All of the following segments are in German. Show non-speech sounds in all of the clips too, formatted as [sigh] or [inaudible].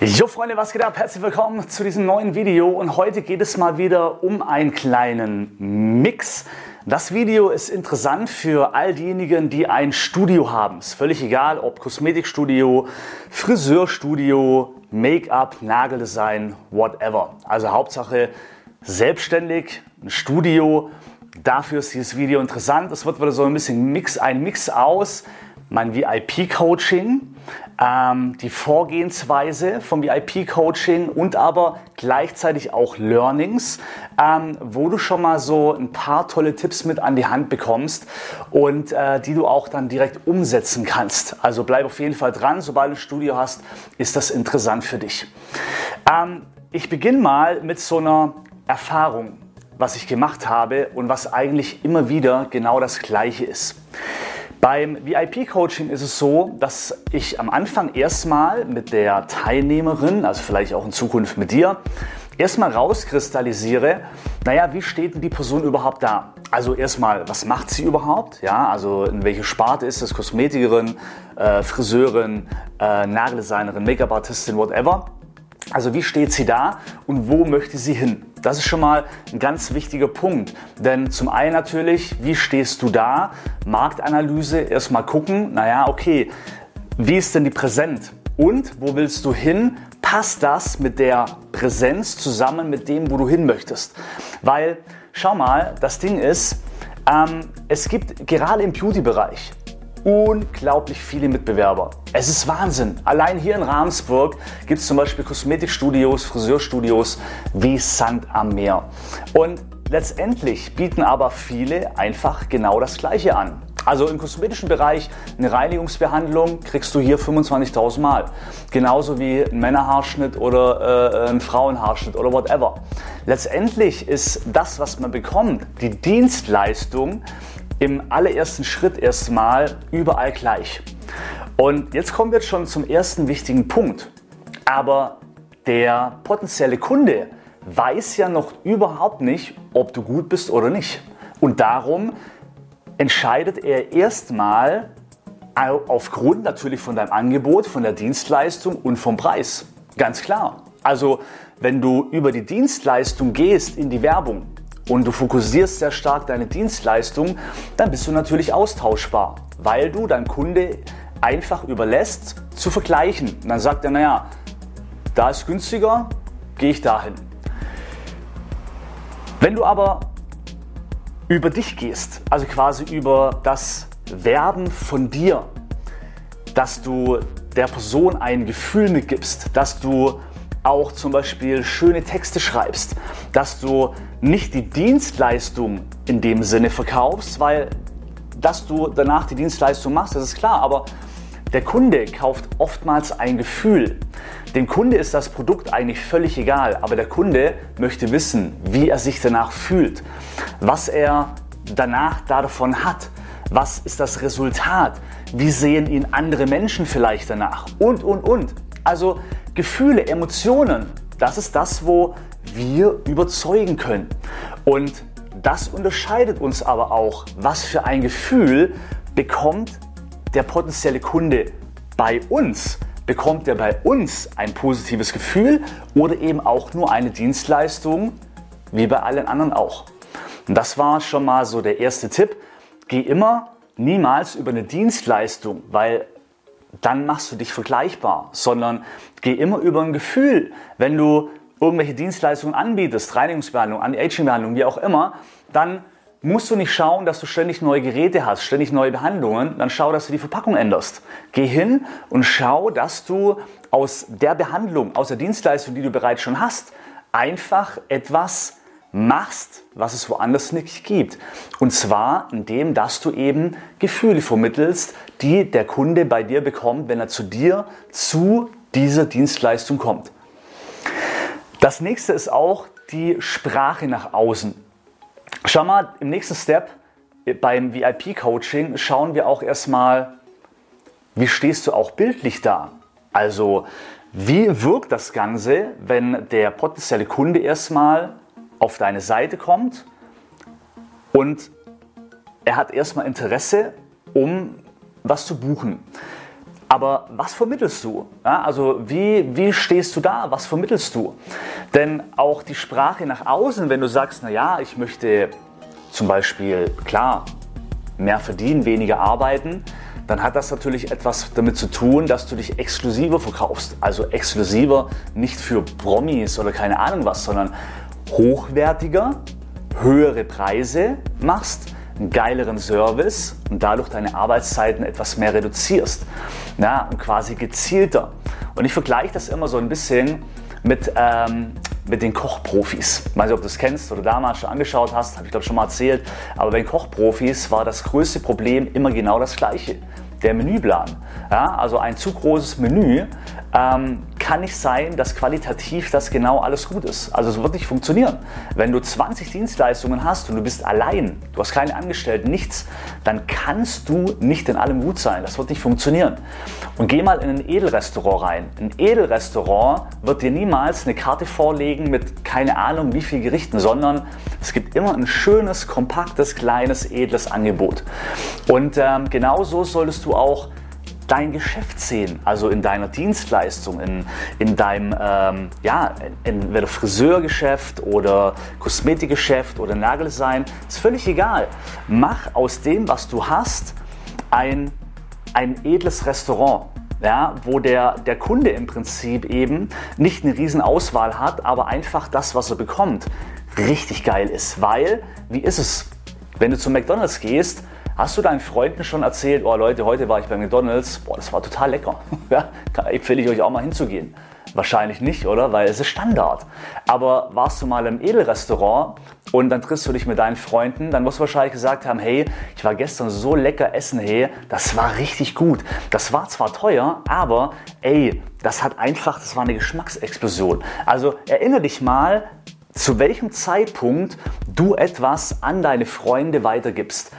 Jo Freunde, was geht ab? Herzlich willkommen zu diesem neuen Video und heute geht es mal wieder um einen kleinen Mix. Das Video ist interessant für all diejenigen, die ein Studio haben. Ist völlig egal, ob Kosmetikstudio, Friseurstudio, Make-up, Nageldesign, whatever. Also Hauptsache selbstständig, ein Studio. Dafür ist dieses Video interessant. Es wird wieder so ein bisschen Mix, ein Mix aus mein VIP-Coaching, ähm, die Vorgehensweise vom VIP-Coaching und aber gleichzeitig auch Learnings, ähm, wo du schon mal so ein paar tolle Tipps mit an die Hand bekommst und äh, die du auch dann direkt umsetzen kannst. Also bleib auf jeden Fall dran, sobald du ein Studio hast, ist das interessant für dich. Ähm, ich beginne mal mit so einer Erfahrung, was ich gemacht habe und was eigentlich immer wieder genau das gleiche ist. Beim VIP-Coaching ist es so, dass ich am Anfang erstmal mit der Teilnehmerin, also vielleicht auch in Zukunft mit dir, erstmal rauskristallisiere, naja, wie steht denn die Person überhaupt da? Also erstmal, was macht sie überhaupt? Ja, also in welche Sparte ist das? Kosmetikerin, äh, Friseurin, äh, Nageldesignerin, Make-up-Artistin, whatever. Also wie steht sie da und wo möchte sie hin? Das ist schon mal ein ganz wichtiger Punkt. Denn zum einen natürlich, wie stehst du da? Marktanalyse, erstmal gucken, naja, okay, wie ist denn die Präsenz? Und wo willst du hin? Passt das mit der Präsenz zusammen mit dem, wo du hin möchtest? Weil, schau mal, das Ding ist, ähm, es gibt gerade im Beauty-Bereich unglaublich viele Mitbewerber. Es ist Wahnsinn. Allein hier in Ramsburg gibt es zum Beispiel Kosmetikstudios, Friseurstudios wie Sand am Meer. Und letztendlich bieten aber viele einfach genau das Gleiche an. Also im kosmetischen Bereich eine Reinigungsbehandlung kriegst du hier 25.000 Mal. Genauso wie ein Männerhaarschnitt oder äh, ein Frauenhaarschnitt oder whatever. Letztendlich ist das, was man bekommt, die Dienstleistung, im allerersten Schritt erstmal überall gleich. Und jetzt kommen wir schon zum ersten wichtigen Punkt. Aber der potenzielle Kunde weiß ja noch überhaupt nicht, ob du gut bist oder nicht. Und darum entscheidet er erstmal aufgrund natürlich von deinem Angebot, von der Dienstleistung und vom Preis. Ganz klar. Also wenn du über die Dienstleistung gehst in die Werbung, und du fokussierst sehr stark deine Dienstleistung, dann bist du natürlich austauschbar, weil du deinem Kunde einfach überlässt zu vergleichen. Und dann sagt er, naja, da ist günstiger, gehe ich dahin. Wenn du aber über dich gehst, also quasi über das Werben von dir, dass du der Person ein Gefühl mitgibst, dass du auch zum Beispiel schöne Texte schreibst, dass du nicht die Dienstleistung in dem Sinne verkaufst, weil dass du danach die Dienstleistung machst, das ist klar, aber der Kunde kauft oftmals ein Gefühl. Dem Kunde ist das Produkt eigentlich völlig egal, aber der Kunde möchte wissen, wie er sich danach fühlt, was er danach davon hat, was ist das Resultat, wie sehen ihn andere Menschen vielleicht danach und, und, und. Also Gefühle, Emotionen, das ist das, wo wir überzeugen können. Und das unterscheidet uns aber auch, was für ein Gefühl bekommt der potenzielle Kunde bei uns. Bekommt er bei uns ein positives Gefühl oder eben auch nur eine Dienstleistung, wie bei allen anderen auch. Und das war schon mal so der erste Tipp. Geh immer niemals über eine Dienstleistung, weil dann machst du dich vergleichbar, sondern geh immer über ein Gefühl. Wenn du irgendwelche Dienstleistungen anbietest, Reinigungsbehandlung, Anti-Aging-Behandlung, wie auch immer, dann musst du nicht schauen, dass du ständig neue Geräte hast, ständig neue Behandlungen, dann schau, dass du die Verpackung änderst. Geh hin und schau, dass du aus der Behandlung, aus der Dienstleistung, die du bereits schon hast, einfach etwas machst, was es woanders nicht gibt. Und zwar indem, dass du eben Gefühle vermittelst, die der Kunde bei dir bekommt, wenn er zu dir zu dieser Dienstleistung kommt. Das nächste ist auch die Sprache nach außen. Schau mal, im nächsten Step beim VIP-Coaching schauen wir auch erstmal, wie stehst du auch bildlich da? Also, wie wirkt das Ganze, wenn der potenzielle Kunde erstmal auf deine Seite kommt und er hat erstmal Interesse, um was zu buchen. Aber was vermittelst du? Ja, also wie, wie stehst du da? Was vermittelst du? Denn auch die Sprache nach außen, wenn du sagst, naja, ich möchte zum Beispiel, klar, mehr verdienen, weniger arbeiten, dann hat das natürlich etwas damit zu tun, dass du dich exklusiver verkaufst. Also exklusiver nicht für Promis oder keine Ahnung was, sondern hochwertiger, höhere Preise machst, einen geileren Service und dadurch deine Arbeitszeiten etwas mehr reduzierst. Ja, und quasi gezielter. Und ich vergleiche das immer so ein bisschen mit, ähm, mit den Kochprofis. Ich weiß nicht, ob du das kennst oder damals schon angeschaut hast, habe ich glaube schon mal erzählt. Aber bei den Kochprofis war das größte Problem immer genau das gleiche der Menüplan. Ja, also ein zu großes Menü ähm, kann nicht sein, dass qualitativ das genau alles gut ist. Also es wird nicht funktionieren. Wenn du 20 Dienstleistungen hast und du bist allein, du hast keine Angestellten, nichts, dann kannst du nicht in allem gut sein. Das wird nicht funktionieren. Und geh mal in ein Edelrestaurant rein. Ein Edelrestaurant wird dir niemals eine Karte vorlegen mit keine Ahnung wie viel Gerichten, sondern es gibt immer ein schönes, kompaktes, kleines, edles Angebot. Und ähm, genauso solltest du auch dein Geschäft sehen, also in deiner Dienstleistung, in, in deinem ähm, ja, entweder Friseurgeschäft oder Kosmetikgeschäft oder Nageldesign, ist völlig egal. Mach aus dem, was du hast, ein, ein edles Restaurant. Ja, wo der, der Kunde im Prinzip eben nicht eine riesen Auswahl hat, aber einfach das, was er bekommt, richtig geil ist. Weil, wie ist es, wenn du zu McDonald's gehst, Hast du deinen Freunden schon erzählt, oh Leute, heute war ich bei McDonalds, boah, das war total lecker. [laughs] ja, empfehle ich euch auch mal hinzugehen. Wahrscheinlich nicht, oder? Weil es ist Standard. Aber warst du mal im Edelrestaurant und dann triffst du dich mit deinen Freunden, dann musst du wahrscheinlich gesagt haben, hey, ich war gestern so lecker essen, hey, das war richtig gut. Das war zwar teuer, aber ey, das hat einfach, das war eine Geschmacksexplosion. Also erinnere dich mal, zu welchem Zeitpunkt du etwas an deine Freunde weitergibst.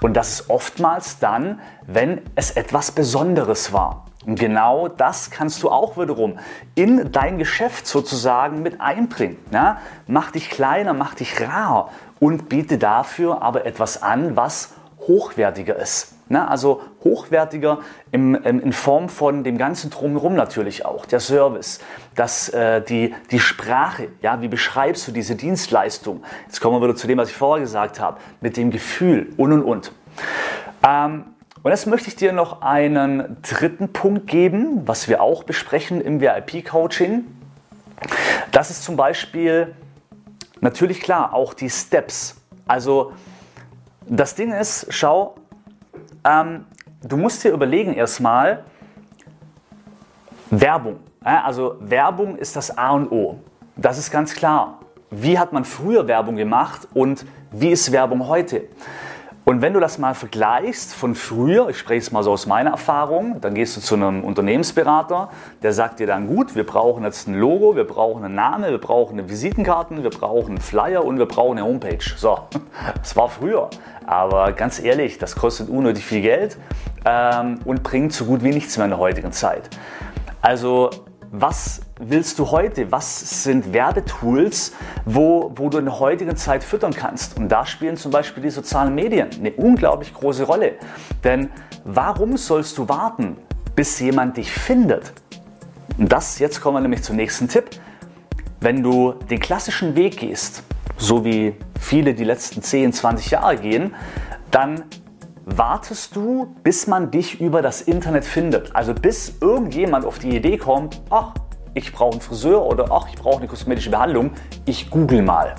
Und das ist oftmals dann, wenn es etwas Besonderes war. Und genau das kannst du auch wiederum in dein Geschäft sozusagen mit einbringen. Ja? Mach dich kleiner, mach dich rar und biete dafür aber etwas an, was hochwertiger ist. Na, also hochwertiger im, im, in Form von dem ganzen Drumherum natürlich auch, der Service, das, äh, die, die Sprache, ja, wie beschreibst du diese Dienstleistung? Jetzt kommen wir wieder zu dem, was ich vorher gesagt habe, mit dem Gefühl und und und. Ähm, und jetzt möchte ich dir noch einen dritten Punkt geben, was wir auch besprechen im VIP-Coaching. Das ist zum Beispiel natürlich klar auch die Steps. Also das Ding ist, schau, ähm, du musst dir überlegen erstmal, Werbung. Also Werbung ist das A und O. Das ist ganz klar. Wie hat man früher Werbung gemacht und wie ist Werbung heute? Und wenn du das mal vergleichst von früher, ich spreche es mal so aus meiner Erfahrung, dann gehst du zu einem Unternehmensberater, der sagt dir dann, gut, wir brauchen jetzt ein Logo, wir brauchen einen Namen, wir brauchen eine Visitenkarten, wir brauchen einen Flyer und wir brauchen eine Homepage. So, [laughs] das war früher. Aber ganz ehrlich, das kostet unnötig viel Geld ähm, und bringt so gut wie nichts mehr in der heutigen Zeit. Also was willst du heute? Was sind Werbetools, wo, wo du in der heutigen Zeit füttern kannst? Und da spielen zum Beispiel die sozialen Medien eine unglaublich große Rolle. Denn warum sollst du warten, bis jemand dich findet? Und das, jetzt kommen wir nämlich zum nächsten Tipp. Wenn du den klassischen Weg gehst, so wie viele die letzten 10, 20 Jahre gehen, dann wartest du, bis man dich über das Internet findet. Also bis irgendjemand auf die Idee kommt, ach, ich brauche einen Friseur oder ach, ich brauche eine kosmetische Behandlung, ich google mal.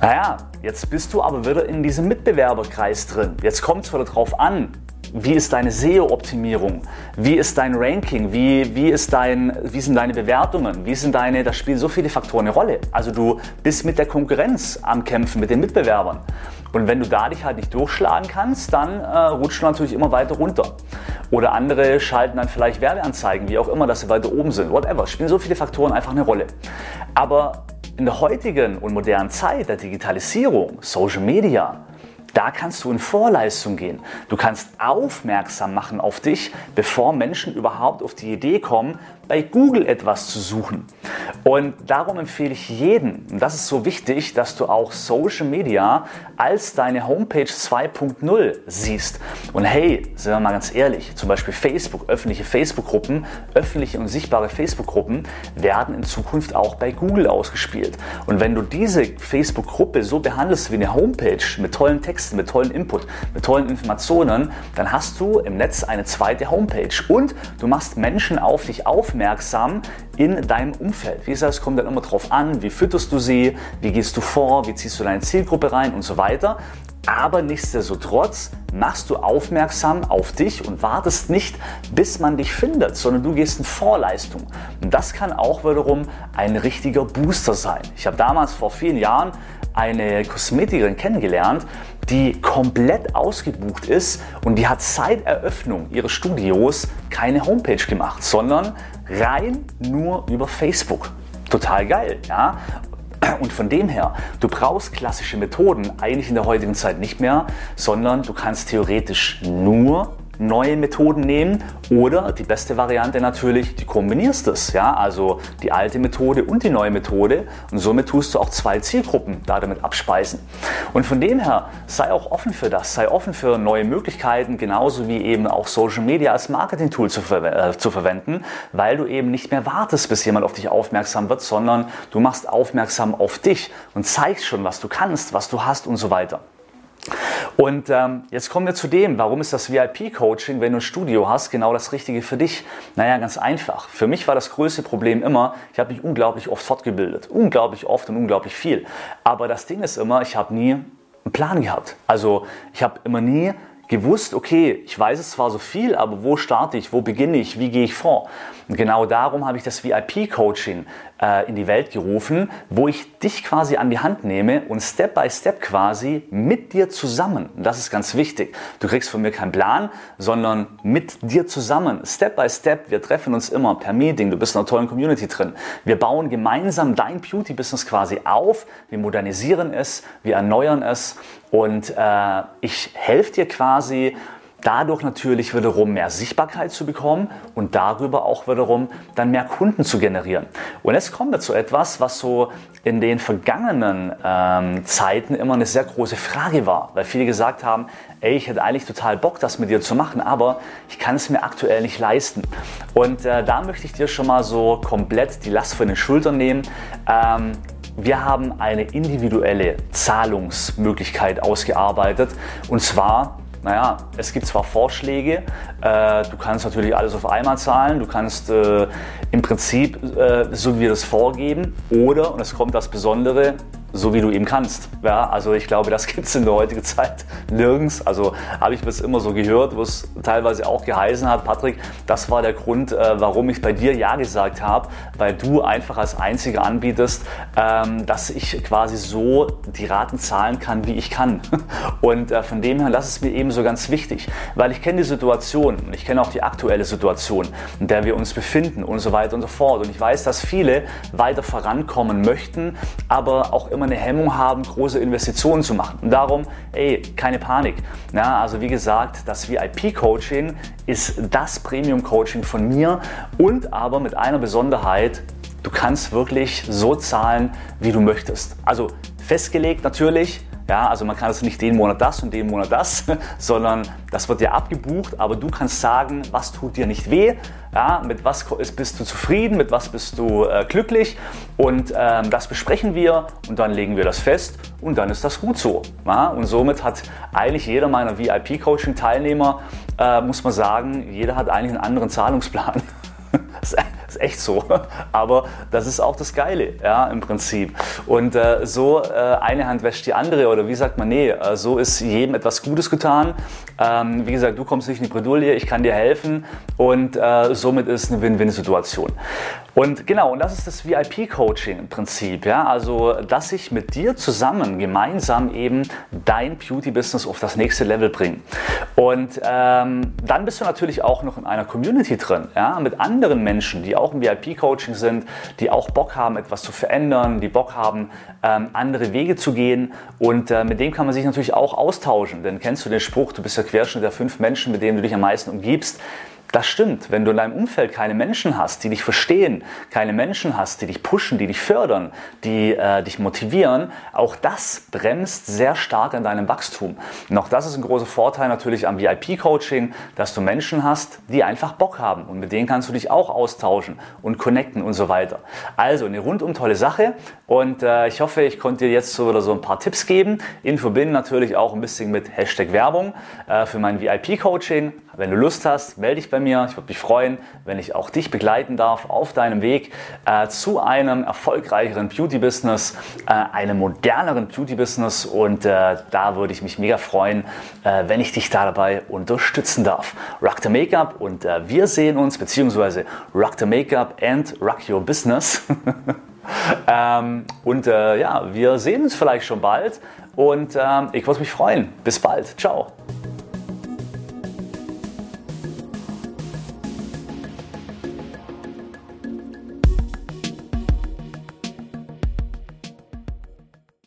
Naja, jetzt bist du aber wieder in diesem Mitbewerberkreis drin. Jetzt kommt es wieder drauf an, wie ist deine SEO-Optimierung? Wie ist dein Ranking? Wie, wie, ist dein, wie sind deine Bewertungen? Wie sind deine, da spielen so viele Faktoren eine Rolle. Also du bist mit der Konkurrenz am Kämpfen, mit den Mitbewerbern. Und wenn du da dich halt nicht durchschlagen kannst, dann äh, rutscht du natürlich immer weiter runter. Oder andere schalten dann vielleicht Werbeanzeigen, wie auch immer, dass sie weiter oben sind. Whatever. Spielen so viele Faktoren einfach eine Rolle. Aber in der heutigen und modernen Zeit der Digitalisierung, Social Media, da kannst du in Vorleistung gehen. Du kannst aufmerksam machen auf dich, bevor Menschen überhaupt auf die Idee kommen, bei Google etwas zu suchen. Und darum empfehle ich jeden, und das ist so wichtig, dass du auch Social Media als deine Homepage 2.0 siehst. Und hey, sind wir mal ganz ehrlich, zum Beispiel Facebook, öffentliche Facebook-Gruppen, öffentliche und sichtbare Facebook-Gruppen werden in Zukunft auch bei Google ausgespielt. Und wenn du diese Facebook-Gruppe so behandelst wie eine Homepage mit tollen Texten, mit tollen Input, mit tollen Informationen, dann hast du im Netz eine zweite Homepage und du machst Menschen auf dich aufmerksam in deinem Umfeld. Wie gesagt, es kommt dann immer darauf an, wie fütterst du sie, wie gehst du vor, wie ziehst du deine Zielgruppe rein und so weiter. Aber nichtsdestotrotz machst du aufmerksam auf dich und wartest nicht, bis man dich findet, sondern du gehst in Vorleistung. Und das kann auch wiederum ein richtiger Booster sein. Ich habe damals vor vielen Jahren eine Kosmetikerin kennengelernt, die komplett ausgebucht ist und die hat seit Eröffnung ihres Studios keine Homepage gemacht, sondern rein nur über Facebook. Total geil, ja? Und von dem her, du brauchst klassische Methoden eigentlich in der heutigen Zeit nicht mehr, sondern du kannst theoretisch nur neue Methoden nehmen oder die beste Variante natürlich, die kombinierst es. Ja? Also die alte Methode und die neue Methode und somit tust du auch zwei Zielgruppen da damit abspeisen. Und von dem her sei auch offen für das, sei offen für neue Möglichkeiten, genauso wie eben auch Social Media als Marketing-Tool zu, ver äh, zu verwenden, weil du eben nicht mehr wartest, bis jemand auf dich aufmerksam wird, sondern du machst aufmerksam auf dich und zeigst schon, was du kannst, was du hast und so weiter. Und ähm, jetzt kommen wir zu dem, warum ist das VIP-Coaching, wenn du ein Studio hast, genau das Richtige für dich? Naja, ganz einfach. Für mich war das größte Problem immer, ich habe mich unglaublich oft fortgebildet. Unglaublich oft und unglaublich viel. Aber das Ding ist immer, ich habe nie einen Plan gehabt. Also ich habe immer nie gewusst, okay, ich weiß es zwar so viel, aber wo starte ich, wo beginne ich, wie gehe ich vor? Und genau darum habe ich das VIP-Coaching äh, in die Welt gerufen, wo ich dich quasi an die Hand nehme und Step by Step quasi mit dir zusammen, und das ist ganz wichtig, du kriegst von mir keinen Plan, sondern mit dir zusammen, Step by Step, wir treffen uns immer per Meeting, du bist in einer tollen Community drin, wir bauen gemeinsam dein Beauty-Business quasi auf, wir modernisieren es, wir erneuern es und äh, ich helfe dir quasi, dadurch natürlich wiederum mehr Sichtbarkeit zu bekommen und darüber auch wiederum dann mehr Kunden zu generieren. Und jetzt kommen wir zu etwas, was so in den vergangenen ähm, Zeiten immer eine sehr große Frage war, weil viele gesagt haben, ey, ich hätte eigentlich total Bock, das mit dir zu machen, aber ich kann es mir aktuell nicht leisten. Und äh, da möchte ich dir schon mal so komplett die Last von den Schultern nehmen. Ähm, wir haben eine individuelle Zahlungsmöglichkeit ausgearbeitet. Und zwar naja, es gibt zwar Vorschläge, äh, du kannst natürlich alles auf einmal zahlen, du kannst äh, im Prinzip, äh, so wie wir das vorgeben, oder, und es kommt das Besondere, so wie du eben kannst. Ja, also ich glaube, das [laughs] gibt es in der heutigen Zeit nirgends. Also habe ich bis immer so gehört, wo es teilweise auch geheißen hat, Patrick, das war der Grund, äh, warum ich bei dir Ja gesagt habe, weil du einfach als Einziger anbietest, ähm, dass ich quasi so die Raten zahlen kann, wie ich kann. [laughs] Und äh, von dem her, das ist mir eben so ganz wichtig, weil ich kenne die Situation und ich kenne auch die aktuelle Situation, in der wir uns befinden und so weiter und so fort. Und ich weiß, dass viele weiter vorankommen möchten, aber auch immer eine Hemmung haben, große Investitionen zu machen. Und darum, ey, keine Panik. Ja, also wie gesagt, das VIP-Coaching ist das Premium-Coaching von mir und aber mit einer Besonderheit, du kannst wirklich so zahlen, wie du möchtest. Also festgelegt natürlich, ja, also man kann es nicht den Monat das und den Monat das, [laughs] sondern das wird dir abgebucht, aber du kannst sagen, was tut dir nicht weh, ja, mit was bist du zufrieden, mit was bist du äh, glücklich und ähm, das besprechen wir und dann legen wir das fest und dann ist das gut so. Ja? Und somit hat eigentlich jeder meiner VIP-Coaching-Teilnehmer, äh, muss man sagen, jeder hat eigentlich einen anderen Zahlungsplan. [laughs] ist echt so. [laughs] Aber das ist auch das Geile, ja, im Prinzip. Und äh, so äh, eine Hand wäscht die andere oder wie sagt man, nee, äh, so ist jedem etwas Gutes getan. Ähm, wie gesagt, du kommst nicht in die Bredouille, ich kann dir helfen und äh, somit ist eine Win-Win-Situation. Und genau, und das ist das VIP-Coaching im Prinzip, ja, also dass ich mit dir zusammen gemeinsam eben dein Beauty-Business auf das nächste Level bringe. Und ähm, dann bist du natürlich auch noch in einer Community drin, ja, mit anderen Menschen, die auch im VIP-Coaching sind, die auch Bock haben, etwas zu verändern, die Bock haben, ähm, andere Wege zu gehen. Und äh, mit dem kann man sich natürlich auch austauschen. Denn kennst du den Spruch, du bist der Querschnitt der fünf Menschen, mit denen du dich am meisten umgibst? Das stimmt, wenn du in deinem Umfeld keine Menschen hast, die dich verstehen, keine Menschen hast, die dich pushen, die dich fördern, die äh, dich motivieren, auch das bremst sehr stark an deinem Wachstum. Und auch das ist ein großer Vorteil natürlich am VIP-Coaching, dass du Menschen hast, die einfach Bock haben und mit denen kannst du dich auch austauschen und connecten und so weiter. Also eine rundum tolle Sache und äh, ich hoffe, ich konnte dir jetzt so oder so ein paar Tipps geben, in Verbindung natürlich auch ein bisschen mit Hashtag Werbung äh, für mein VIP-Coaching. Wenn du Lust hast, melde dich bei mir. Ich würde mich freuen, wenn ich auch dich begleiten darf auf deinem Weg äh, zu einem erfolgreicheren Beauty-Business, äh, einem moderneren Beauty-Business. Und äh, da würde ich mich mega freuen, äh, wenn ich dich da dabei unterstützen darf. Rock the Makeup und äh, wir sehen uns, beziehungsweise Rock the Makeup and Rock Your Business. [laughs] ähm, und äh, ja, wir sehen uns vielleicht schon bald und ähm, ich würde mich freuen. Bis bald. Ciao.